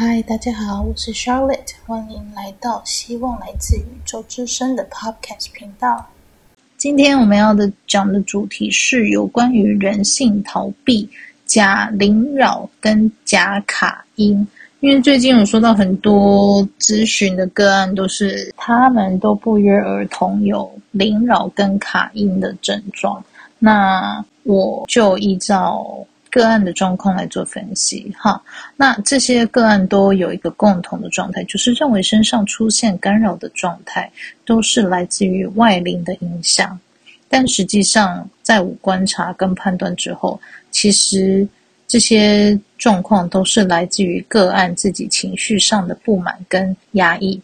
嗨，大家好，我是 Charlotte，欢迎来到希望来自宇宙之声的 Podcast 频道。今天我们要的讲的主题是有关于人性逃避、假灵扰跟假卡因。因为最近有收到很多咨询的个案，都是他们都不约而同有灵扰跟卡因的症状。那我就依照个案的状况来做分析。哈，那这些个案都有一个共同的状态，就是认为身上出现干扰的状态，都是来自于外灵的影响。但实际上，在我观察跟判断之后，其实。这些状况都是来自于个案自己情绪上的不满跟压抑，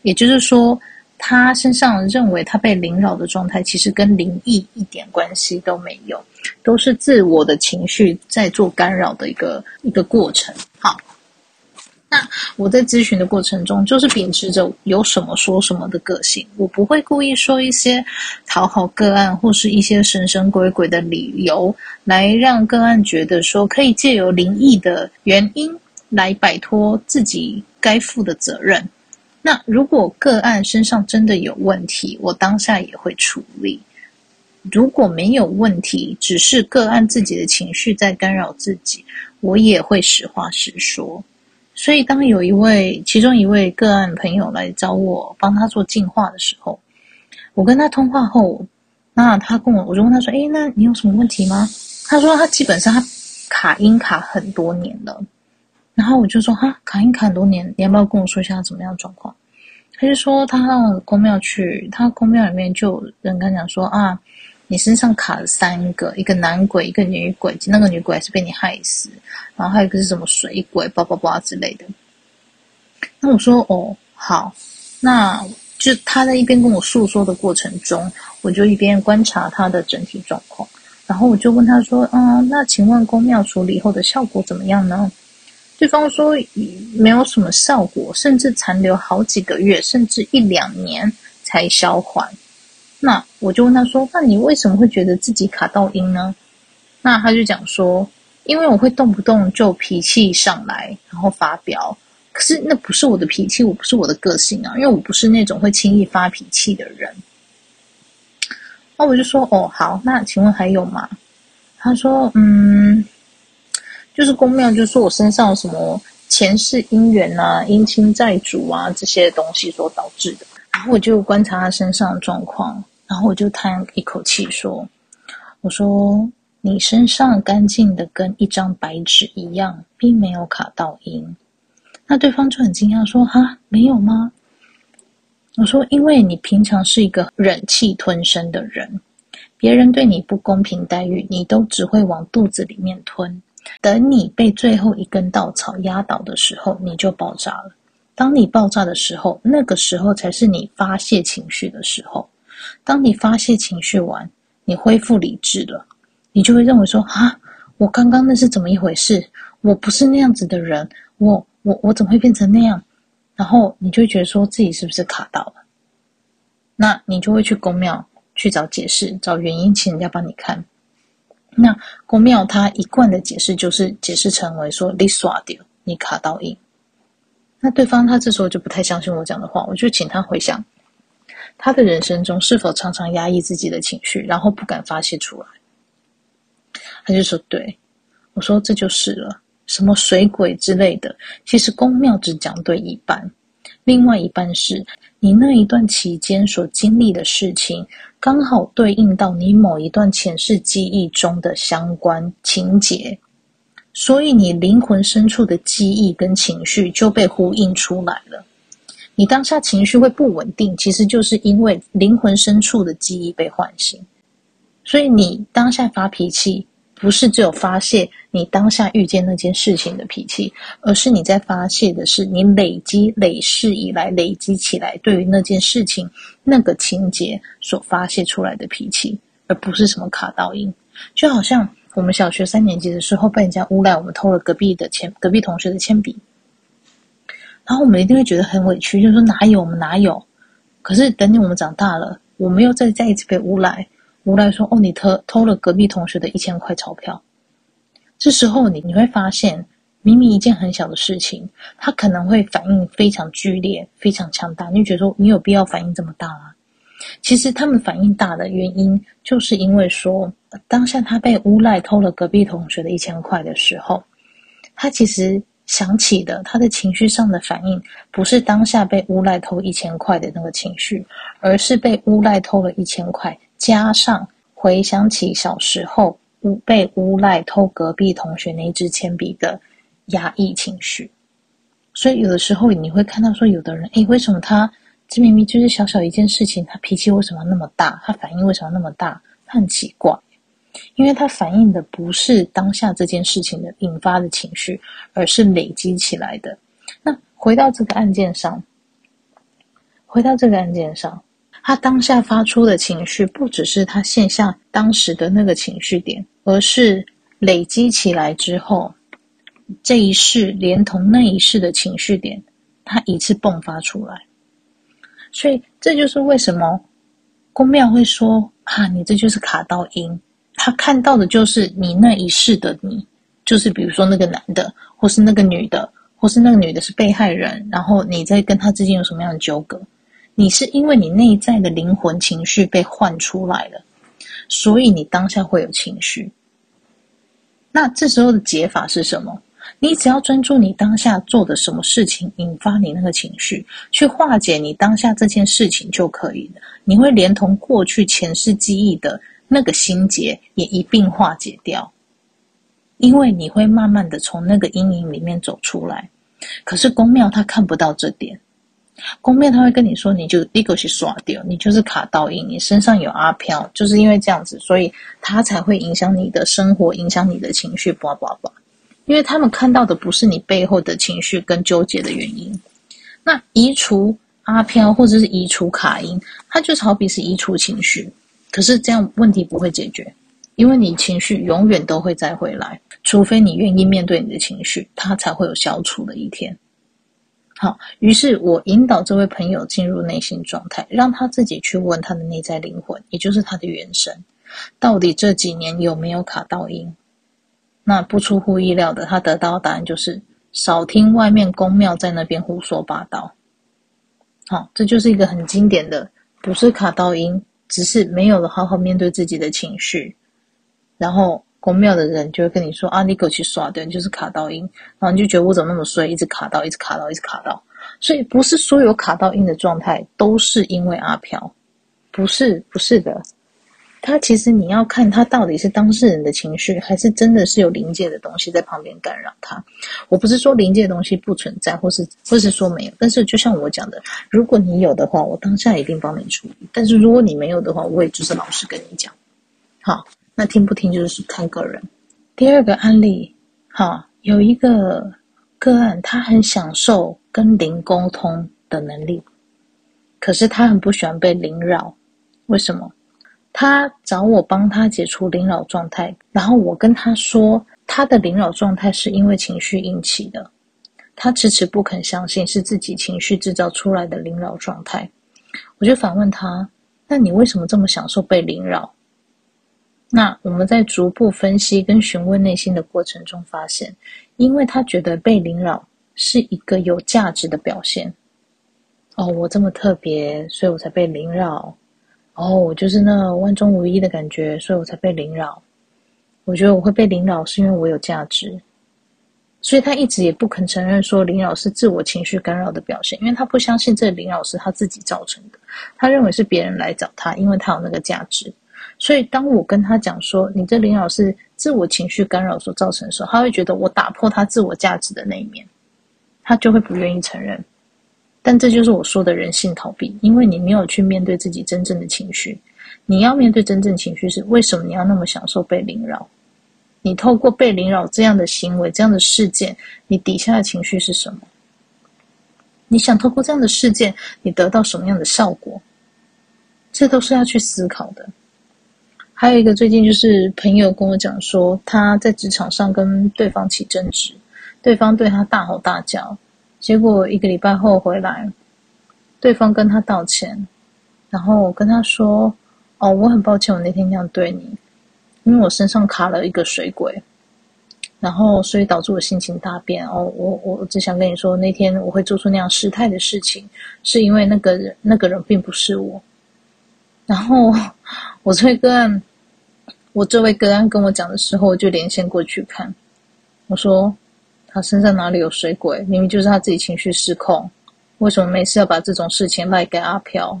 也就是说，他身上认为他被灵扰的状态，其实跟灵异一点关系都没有，都是自我的情绪在做干扰的一个一个过程。好。那我在咨询的过程中，就是秉持着有什么说什么的个性，我不会故意说一些讨好个案或是一些神神鬼鬼的理由，来让个案觉得说可以借由灵异的原因来摆脱自己该负的责任。那如果个案身上真的有问题，我当下也会处理；如果没有问题，只是个案自己的情绪在干扰自己，我也会实话实说。所以，当有一位其中一位个案朋友来找我帮他做净化的时候，我跟他通话后，那他跟我，我就问他说：“诶，那你有什么问题吗？”他说：“他基本上他卡音卡很多年了。”然后我就说：“哈，卡一卡很多年，你要不要跟我说一下怎么样状况？”他就说：“他到公庙去，他公庙里面就有人跟他讲说啊。”你身上卡了三个，一个男鬼，一个女鬼，那个女鬼还是被你害死，然后还有一个是什么水鬼，叭叭叭之类的。那我说哦，好，那就他在一边跟我诉说的过程中，我就一边观察他的整体状况，然后我就问他说，嗯，那请问公庙处理后的效果怎么样呢？对方说没有什么效果，甚至残留好几个月，甚至一两年才消缓。那我就问他说：“那你为什么会觉得自己卡到音呢？”那他就讲说：“因为我会动不动就脾气上来，然后发飙。可是那不是我的脾气，我不是我的个性啊，因为我不是那种会轻易发脾气的人。”那我就说：“哦，好，那请问还有吗？”他说：“嗯，就是宫庙就说我身上什么前世姻缘啊、姻亲债主啊这些东西所导致的。”然后我就观察他身上的状况。然后我就叹一口气说：“我说你身上干净的跟一张白纸一样，并没有卡到阴。”那对方就很惊讶说：“哈，没有吗？”我说：“因为你平常是一个忍气吞声的人，别人对你不公平待遇，你都只会往肚子里面吞。等你被最后一根稻草压倒的时候，你就爆炸了。当你爆炸的时候，那个时候才是你发泄情绪的时候。”当你发泄情绪完，你恢复理智了，你就会认为说：啊，我刚刚那是怎么一回事？我不是那样子的人，我我我怎么会变成那样？然后你就会觉得说自己是不是卡到了？那你就会去宫庙去找解释、找原因，请人家帮你看。那宫庙他一贯的解释就是解释成为说你耍掉，你卡到硬。那对方他这时候就不太相信我讲的话，我就请他回想。他的人生中是否常常压抑自己的情绪，然后不敢发泄出来？他就说：“对。”我说：“这就是了。什么水鬼之类的，其实宫庙只讲对一半，另外一半是你那一段期间所经历的事情，刚好对应到你某一段前世记忆中的相关情节，所以你灵魂深处的记忆跟情绪就被呼应出来了。”你当下情绪会不稳定，其实就是因为灵魂深处的记忆被唤醒。所以你当下发脾气，不是只有发泄你当下遇见那件事情的脾气，而是你在发泄的是你累积累世以来累积起来对于那件事情那个情节所发泄出来的脾气，而不是什么卡到音。就好像我们小学三年级的时候被人家诬赖，我们偷了隔壁的铅，隔壁同学的铅笔。然后我们一定会觉得很委屈，就是说哪有我们哪有？可是等你我们长大了，我们又再再一次被诬赖，诬赖说哦，你偷偷了隔壁同学的一千块钞票。这时候你你会发现，明明一件很小的事情，他可能会反应非常剧烈、非常强大。你就觉得说，你有必要反应这么大吗？其实他们反应大的原因，就是因为说，当下他被诬赖偷了隔壁同学的一千块的时候，他其实想起的他的情绪上的反应，不是当下被诬赖偷一千块的那个情绪，而是被诬赖偷了一千块，加上回想起小时候诬被诬赖偷隔壁同学那支铅笔的。压抑情绪，所以有的时候你会看到说，有的人，诶，为什么他这明明就是小小一件事情，他脾气为什么那么大？他反应为什么那么大？他很奇怪，因为他反应的不是当下这件事情的引发的情绪，而是累积起来的。那回到这个案件上，回到这个案件上，他当下发出的情绪，不只是他现下当时的那个情绪点，而是累积起来之后。这一世连同那一世的情绪点，它一次迸发出来，所以这就是为什么宫庙会说啊，你这就是卡到音，他看到的就是你那一世的你，就是比如说那个男的，或是那个女的，或是那个女的是被害人，然后你在跟他之间有什么样的纠葛，你是因为你内在的灵魂情绪被唤出来了，所以你当下会有情绪。那这时候的解法是什么？你只要专注你当下做的什么事情，引发你那个情绪，去化解你当下这件事情就可以了。你会连同过去前世记忆的那个心结也一并化解掉，因为你会慢慢的从那个阴影里面走出来。可是宫庙他看不到这点，宫面他会跟你说，你就立刻去刷掉，你就是卡到阴，你身上有阿飘，就是因为这样子，所以他才会影响你的生活，影响你的情绪，叭叭叭。因为他们看到的不是你背后的情绪跟纠结的原因，那移除阿飘或者是移除卡音，它就好比是移除情绪，可是这样问题不会解决，因为你情绪永远都会再回来，除非你愿意面对你的情绪，它才会有消除的一天。好，于是我引导这位朋友进入内心状态，让他自己去问他的内在灵魂，也就是他的元神，到底这几年有没有卡到音。那不出乎意料的，他得到的答案就是少听外面宫庙在那边胡说八道。好，这就是一个很经典的，不是卡到音，只是没有了好好面对自己的情绪，然后宫庙的人就会跟你说啊，你给我去刷掉，就是卡到音，然后你就觉得我怎么那么衰，一直卡到，一直卡到，一直卡到。所以不是所有卡到音的状态都是因为阿飘，不是，不是的。他其实你要看他到底是当事人的情绪，还是真的是有灵界的东西在旁边干扰他。我不是说灵界的东西不存在，或是或是说没有。但是就像我讲的，如果你有的话，我当下一定帮你处理；但是如果你没有的话，我也就是老实跟你讲。好，那听不听就是看个人。第二个案例，哈，有一个个案，他很享受跟灵沟通的能力，可是他很不喜欢被灵扰，为什么？他找我帮他解除灵扰状态，然后我跟他说，他的灵扰状态是因为情绪引起的，他迟迟不肯相信是自己情绪制造出来的灵扰状态。我就反问他：“那你为什么这么享受被灵扰？”那我们在逐步分析跟询问内心的过程中发现，因为他觉得被灵扰是一个有价值的表现。哦，我这么特别，所以我才被灵扰。哦，我就是那万中无一的感觉，所以我才被灵扰。我觉得我会被灵扰，是因为我有价值。所以他一直也不肯承认说灵扰是自我情绪干扰的表现，因为他不相信这灵扰是他自己造成的。他认为是别人来找他，因为他有那个价值。所以当我跟他讲说你这灵扰是自我情绪干扰所造成的时候，他会觉得我打破他自我价值的那一面，他就会不愿意承认。但这就是我说的人性逃避，因为你没有去面对自己真正的情绪。你要面对真正情绪是为什么你要那么享受被灵扰？你透过被灵扰这样的行为、这样的事件，你底下的情绪是什么？你想透过这样的事件，你得到什么样的效果？这都是要去思考的。还有一个，最近就是朋友跟我讲说，他在职场上跟对方起争执，对方对他大吼大叫。结果一个礼拜后回来，对方跟他道歉，然后我跟他说：“哦，我很抱歉，我那天那样对你，因为我身上卡了一个水鬼。然后所以导致我心情大变。哦，我我只想跟你说，那天我会做出那样失态的事情，是因为那个人那个人并不是我。然后我这个案，我这位个案跟我讲的时候，我就连线过去看，我说他身上哪里有水鬼？明明就是他自己情绪失控，为什么每次要把这种事情赖给阿飘？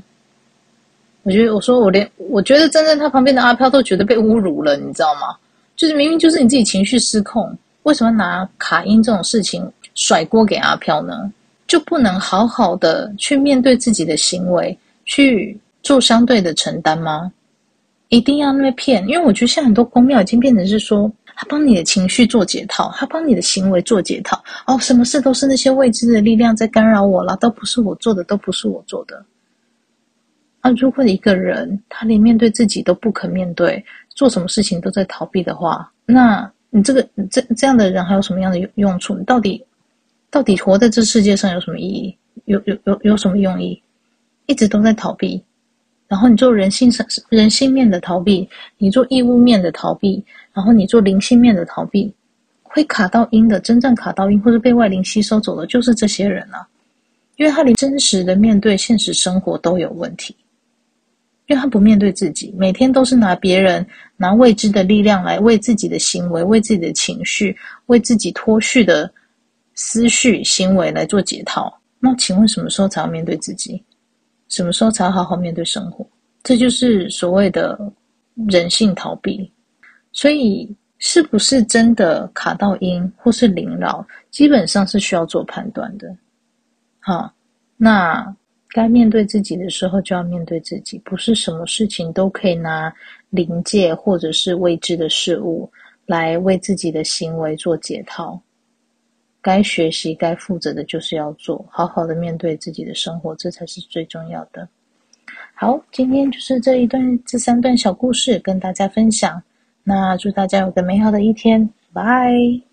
我觉得，我说我连我觉得站在他旁边的阿飘都觉得被侮辱了，你知道吗？就是明明就是你自己情绪失控，为什么拿卡因这种事情甩锅给阿飘呢？就不能好好的去面对自己的行为，去做相对的承担吗？一定要那么骗？因为我觉得现在很多宫庙已经变成是说，他帮你的情绪做解套，他帮你的行为做解套。哦，什么事都是那些未知的力量在干扰我了，都不是我做的，都不是我做的。啊，如果一个人他连面对自己都不肯面对，做什么事情都在逃避的话，那你这个这这样的人还有什么样的用用处？你到底到底活在这世界上有什么意义？有有有有什么用意？一直都在逃避，然后你做人性上人性面的逃避，你做义务面的逃避，然后你做灵性面的逃避，会卡到阴的，真正卡到阴或者被外灵吸收走的，就是这些人啊，因为他连真实的面对现实生活都有问题。因为他不面对自己，每天都是拿别人、拿未知的力量来为自己的行为、为自己的情绪、为自己脱序的思绪行为来做解套。那请问什么时候才要面对自己？什么时候才好好面对生活？这就是所谓的人性逃避。所以，是不是真的卡到阴或是灵扰，基本上是需要做判断的。好，那。该面对自己的时候，就要面对自己，不是什么事情都可以拿临界或者是未知的事物来为自己的行为做解套。该学习、该负责的，就是要做，好好的面对自己的生活，这才是最重要的。好，今天就是这一段、这三段小故事跟大家分享。那祝大家有个美好的一天，拜。